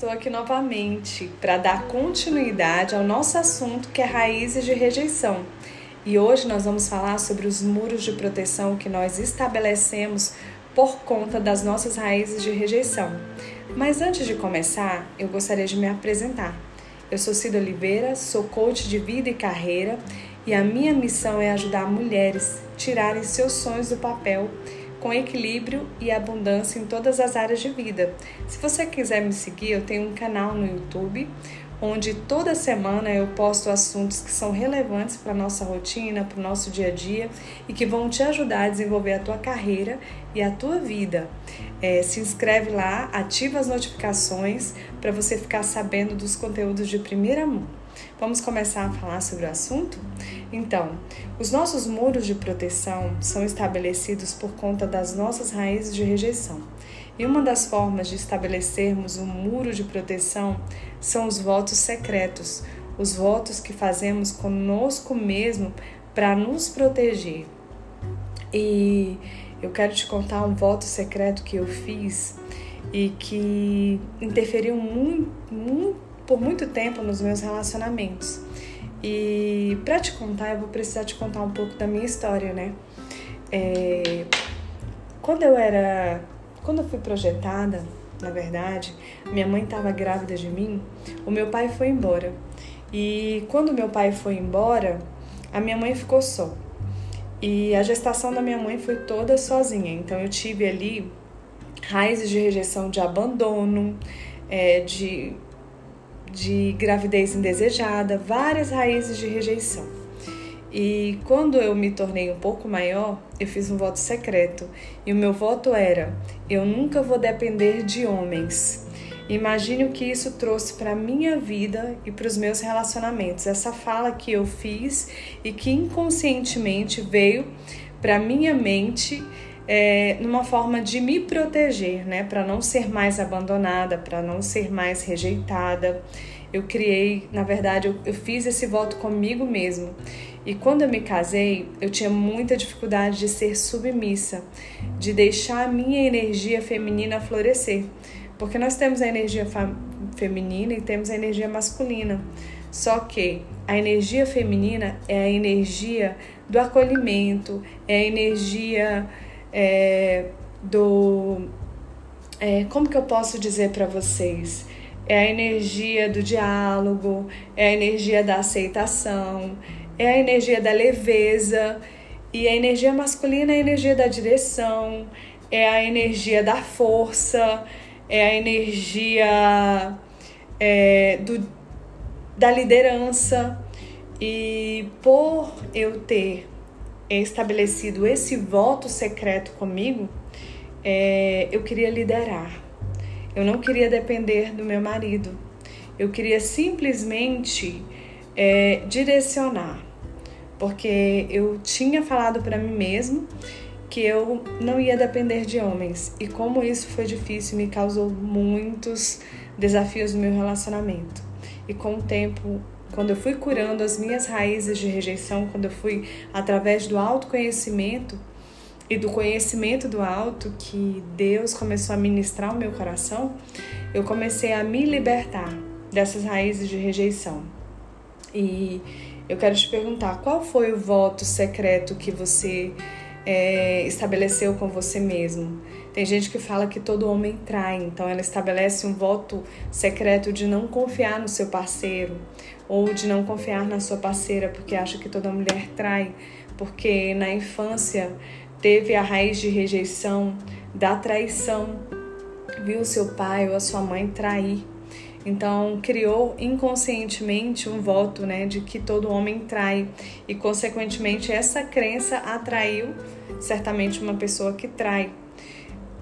estou aqui novamente para dar continuidade ao nosso assunto que é raízes de rejeição. E hoje nós vamos falar sobre os muros de proteção que nós estabelecemos por conta das nossas raízes de rejeição. Mas antes de começar, eu gostaria de me apresentar. Eu sou Cida Oliveira, sou coach de vida e carreira e a minha missão é ajudar mulheres a tirarem seus sonhos do papel com equilíbrio e abundância em todas as áreas de vida. Se você quiser me seguir, eu tenho um canal no YouTube onde toda semana eu posto assuntos que são relevantes para a nossa rotina, para o nosso dia a dia e que vão te ajudar a desenvolver a tua carreira e a tua vida. É, se inscreve lá, ativa as notificações para você ficar sabendo dos conteúdos de primeira mão. Vamos começar a falar sobre o assunto? Então, os nossos muros de proteção são estabelecidos por conta das nossas raízes de rejeição. E uma das formas de estabelecermos um muro de proteção são os votos secretos, os votos que fazemos conosco mesmo para nos proteger. E eu quero te contar um voto secreto que eu fiz e que interferiu muito, muito por muito tempo nos meus relacionamentos. E para te contar, eu vou precisar te contar um pouco da minha história, né? É, quando eu era. Quando eu fui projetada, na verdade, minha mãe estava grávida de mim, o meu pai foi embora. E quando meu pai foi embora, a minha mãe ficou só. E a gestação da minha mãe foi toda sozinha. Então eu tive ali raízes de rejeição, de abandono, é, de de gravidez indesejada, várias raízes de rejeição. E quando eu me tornei um pouco maior, eu fiz um voto secreto. E o meu voto era: eu nunca vou depender de homens. Imagine o que isso trouxe para minha vida e para os meus relacionamentos. Essa fala que eu fiz e que inconscientemente veio para minha mente é, numa forma de me proteger, né? Para não ser mais abandonada, para não ser mais rejeitada. Eu criei, na verdade, eu, eu fiz esse voto comigo mesmo. E quando eu me casei, eu tinha muita dificuldade de ser submissa, de deixar a minha energia feminina florescer. Porque nós temos a energia feminina e temos a energia masculina. Só que a energia feminina é a energia do acolhimento, é a energia é, do. É, como que eu posso dizer para vocês? É a energia do diálogo, é a energia da aceitação, é a energia da leveza. E a energia masculina é a energia da direção, é a energia da força, é a energia é, do, da liderança. E por eu ter estabelecido esse voto secreto comigo, é, eu queria liderar. Eu não queria depender do meu marido. Eu queria simplesmente é, direcionar, porque eu tinha falado para mim mesmo que eu não ia depender de homens. E como isso foi difícil, me causou muitos desafios no meu relacionamento. E com o tempo quando eu fui curando as minhas raízes de rejeição, quando eu fui através do autoconhecimento e do conhecimento do alto que Deus começou a ministrar o meu coração, eu comecei a me libertar dessas raízes de rejeição. E eu quero te perguntar, qual foi o voto secreto que você é, estabeleceu com você mesmo? Tem gente que fala que todo homem trai, então ela estabelece um voto secreto de não confiar no seu parceiro ou de não confiar na sua parceira porque acha que toda mulher trai, porque na infância teve a raiz de rejeição da traição, viu seu pai ou a sua mãe trair. Então criou inconscientemente um voto, né, de que todo homem trai e consequentemente essa crença atraiu certamente uma pessoa que trai.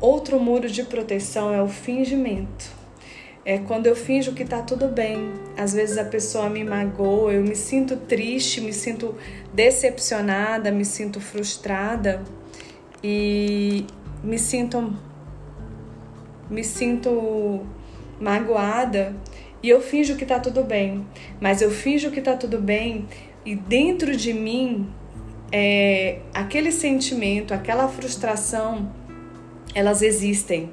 Outro muro de proteção é o fingimento. É quando eu finjo que tá tudo bem. Às vezes a pessoa me magoa, eu me sinto triste, me sinto decepcionada, me sinto frustrada e me sinto me sinto magoada e eu finjo que tá tudo bem, mas eu finjo que tá tudo bem e dentro de mim é, aquele sentimento, aquela frustração elas existem.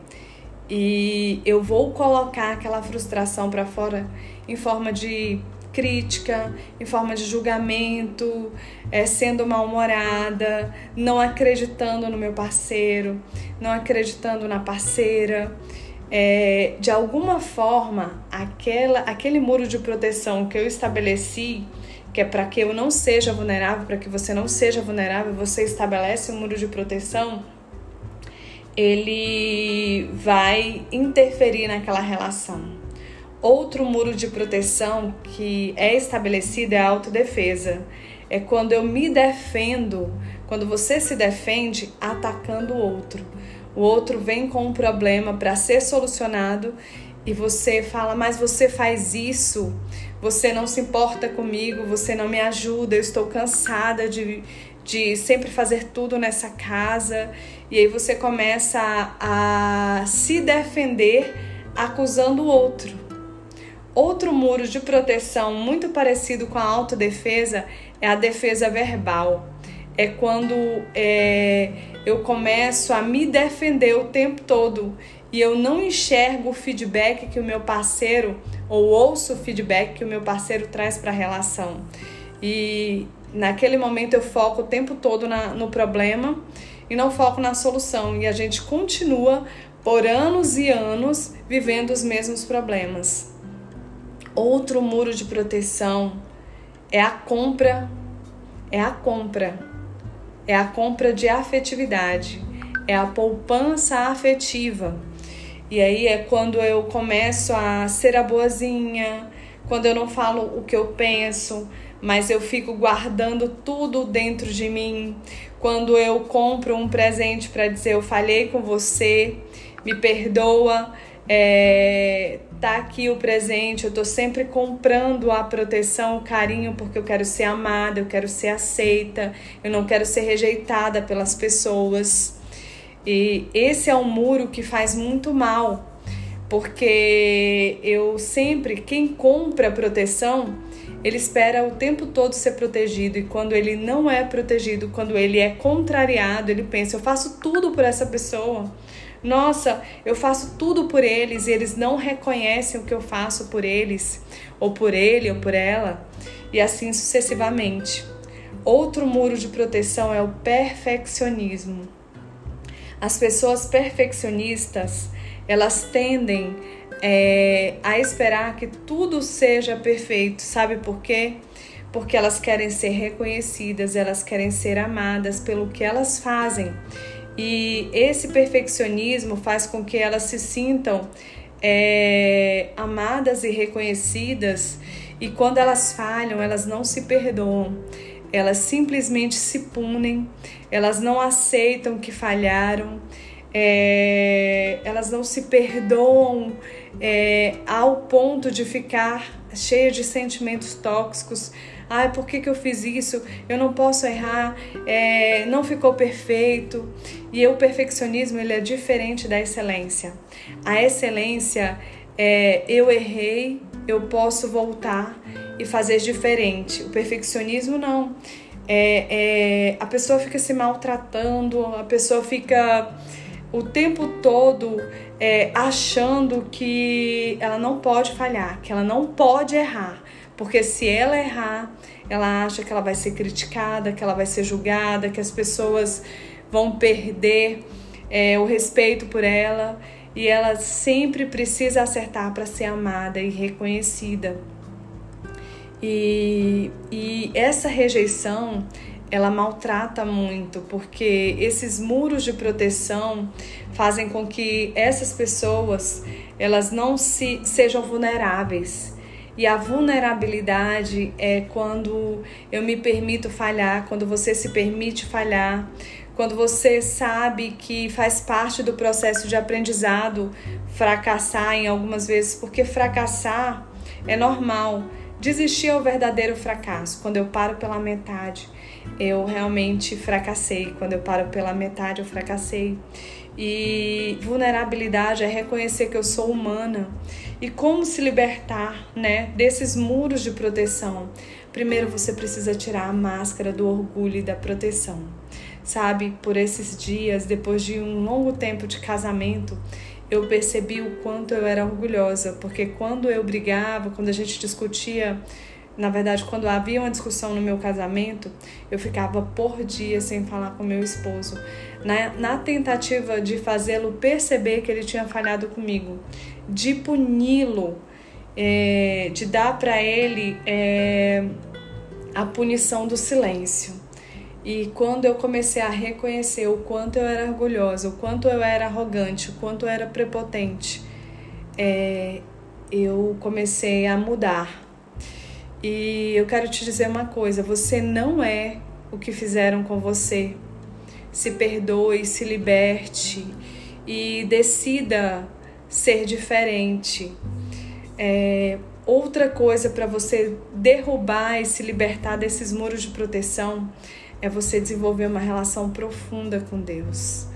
e eu vou colocar aquela frustração para fora em forma de crítica, em forma de julgamento, é, sendo mal-humorada, não acreditando no meu parceiro, não acreditando na parceira. É, de alguma forma, aquela, aquele muro de proteção que eu estabeleci, que é para que eu não seja vulnerável, para que você não seja vulnerável, você estabelece um muro de proteção, ele vai interferir naquela relação. Outro muro de proteção que é estabelecido é a autodefesa. É quando eu me defendo, quando você se defende atacando o outro. O outro vem com um problema para ser solucionado e você fala, mas você faz isso, você não se importa comigo, você não me ajuda, eu estou cansada de, de sempre fazer tudo nessa casa. E aí você começa a, a se defender acusando o outro. Outro muro de proteção muito parecido com a autodefesa é a defesa verbal. É quando é, eu começo a me defender o tempo todo e eu não enxergo o feedback que o meu parceiro, ou ouço o feedback que o meu parceiro traz para a relação. E naquele momento eu foco o tempo todo na, no problema e não foco na solução. E a gente continua por anos e anos vivendo os mesmos problemas. Outro muro de proteção é a compra, é a compra, é a compra de afetividade, é a poupança afetiva. E aí é quando eu começo a ser a boazinha, quando eu não falo o que eu penso, mas eu fico guardando tudo dentro de mim. Quando eu compro um presente para dizer eu falhei com você, me perdoa, é, tá aqui o presente, eu tô sempre comprando a proteção, o carinho, porque eu quero ser amada, eu quero ser aceita, eu não quero ser rejeitada pelas pessoas. E esse é um muro que faz muito mal, porque eu sempre, quem compra proteção, ele espera o tempo todo ser protegido e quando ele não é protegido, quando ele é contrariado, ele pensa: eu faço tudo por essa pessoa. Nossa, eu faço tudo por eles e eles não reconhecem o que eu faço por eles, ou por ele ou por ela, e assim sucessivamente. Outro muro de proteção é o perfeccionismo. As pessoas perfeccionistas, elas tendem é, a esperar que tudo seja perfeito. Sabe por quê? Porque elas querem ser reconhecidas, elas querem ser amadas pelo que elas fazem. E esse perfeccionismo faz com que elas se sintam é, amadas e reconhecidas, e quando elas falham, elas não se perdoam, elas simplesmente se punem, elas não aceitam que falharam, é, elas não se perdoam é, ao ponto de ficar cheia de sentimentos tóxicos, Ai, por que, que eu fiz isso? Eu não posso errar, é, não ficou perfeito. E o perfeccionismo ele é diferente da excelência. A excelência é eu errei, eu posso voltar e fazer diferente. O perfeccionismo não. É, é, a pessoa fica se maltratando, a pessoa fica o tempo todo é, achando que ela não pode falhar, que ela não pode errar. Porque se ela errar, ela acha que ela vai ser criticada, que ela vai ser julgada, que as pessoas vão perder é, o respeito por ela e ela sempre precisa acertar para ser amada e reconhecida. E, e essa rejeição ela maltrata muito, porque esses muros de proteção fazem com que essas pessoas elas não se sejam vulneráveis e a vulnerabilidade é quando eu me permito falhar, quando você se permite falhar, quando você sabe que faz parte do processo de aprendizado fracassar em algumas vezes, porque fracassar é normal. Desistir é o verdadeiro fracasso. Quando eu paro pela metade, eu realmente fracassei. Quando eu paro pela metade, eu fracassei. E vulnerabilidade é reconhecer que eu sou humana e como se libertar, né, desses muros de proteção. Primeiro você precisa tirar a máscara do orgulho e da proteção. Sabe, por esses dias, depois de um longo tempo de casamento, eu percebi o quanto eu era orgulhosa, porque quando eu brigava, quando a gente discutia, na verdade, quando havia uma discussão no meu casamento, eu ficava por dia sem falar com meu esposo, na, na tentativa de fazê-lo perceber que ele tinha falhado comigo, de puni-lo, é, de dar para ele é, a punição do silêncio. E quando eu comecei a reconhecer o quanto eu era orgulhosa, o quanto eu era arrogante, o quanto eu era prepotente, é, eu comecei a mudar. E eu quero te dizer uma coisa: você não é o que fizeram com você. Se perdoe, se liberte e decida ser diferente. É, outra coisa para você derrubar e se libertar desses muros de proteção é você desenvolver uma relação profunda com Deus.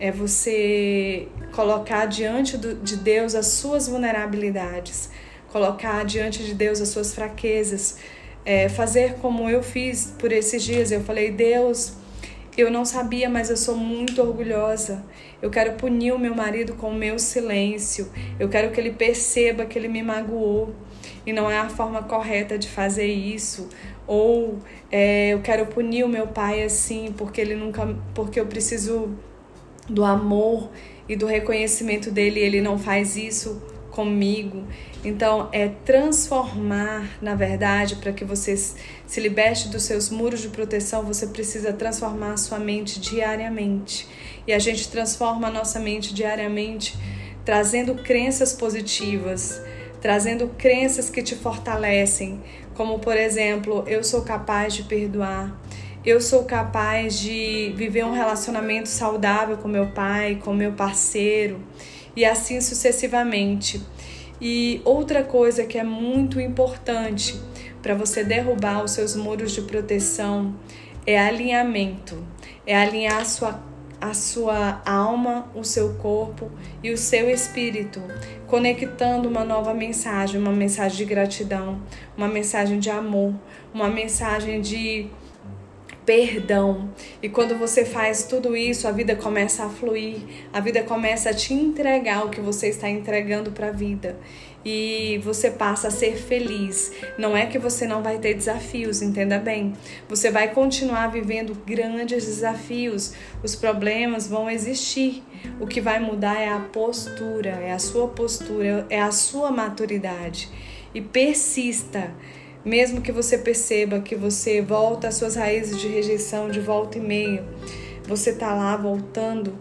É você colocar diante de Deus as suas vulnerabilidades, colocar diante de Deus as suas fraquezas, é, fazer como eu fiz por esses dias. Eu falei, Deus, eu não sabia, mas eu sou muito orgulhosa. Eu quero punir o meu marido com o meu silêncio. Eu quero que ele perceba que ele me magoou e não é a forma correta de fazer isso. Ou é, eu quero punir o meu pai assim porque ele nunca, porque eu preciso do amor e do reconhecimento dele. Ele não faz isso comigo. Então, é transformar, na verdade, para que você se liberte dos seus muros de proteção, você precisa transformar sua mente diariamente. E a gente transforma a nossa mente diariamente trazendo crenças positivas, trazendo crenças que te fortalecem, como por exemplo, eu sou capaz de perdoar, eu sou capaz de viver um relacionamento saudável com meu pai, com meu parceiro e assim sucessivamente. E outra coisa que é muito importante para você derrubar os seus muros de proteção é alinhamento, é alinhar a sua a sua alma, o seu corpo e o seu espírito, conectando uma nova mensagem, uma mensagem de gratidão, uma mensagem de amor, uma mensagem de perdão. E quando você faz tudo isso, a vida começa a fluir, a vida começa a te entregar o que você está entregando para a vida. E você passa a ser feliz. Não é que você não vai ter desafios, entenda bem. Você vai continuar vivendo grandes desafios. Os problemas vão existir. O que vai mudar é a postura, é a sua postura, é a sua maturidade. E persista mesmo que você perceba que você volta às suas raízes de rejeição de volta e meia, você está lá voltando,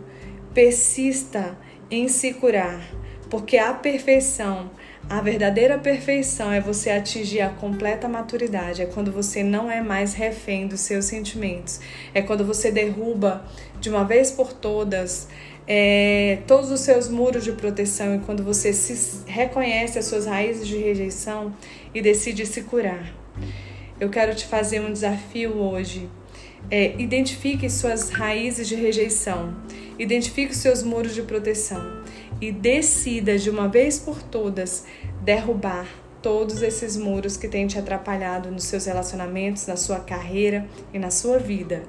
persista em se curar, porque a perfeição, a verdadeira perfeição é você atingir a completa maturidade, é quando você não é mais refém dos seus sentimentos, é quando você derruba de uma vez por todas é, todos os seus muros de proteção e quando você se reconhece as suas raízes de rejeição e decide se curar. Eu quero te fazer um desafio hoje. É, identifique suas raízes de rejeição, identifique seus muros de proteção e decida de uma vez por todas derrubar todos esses muros que têm te atrapalhado nos seus relacionamentos, na sua carreira e na sua vida.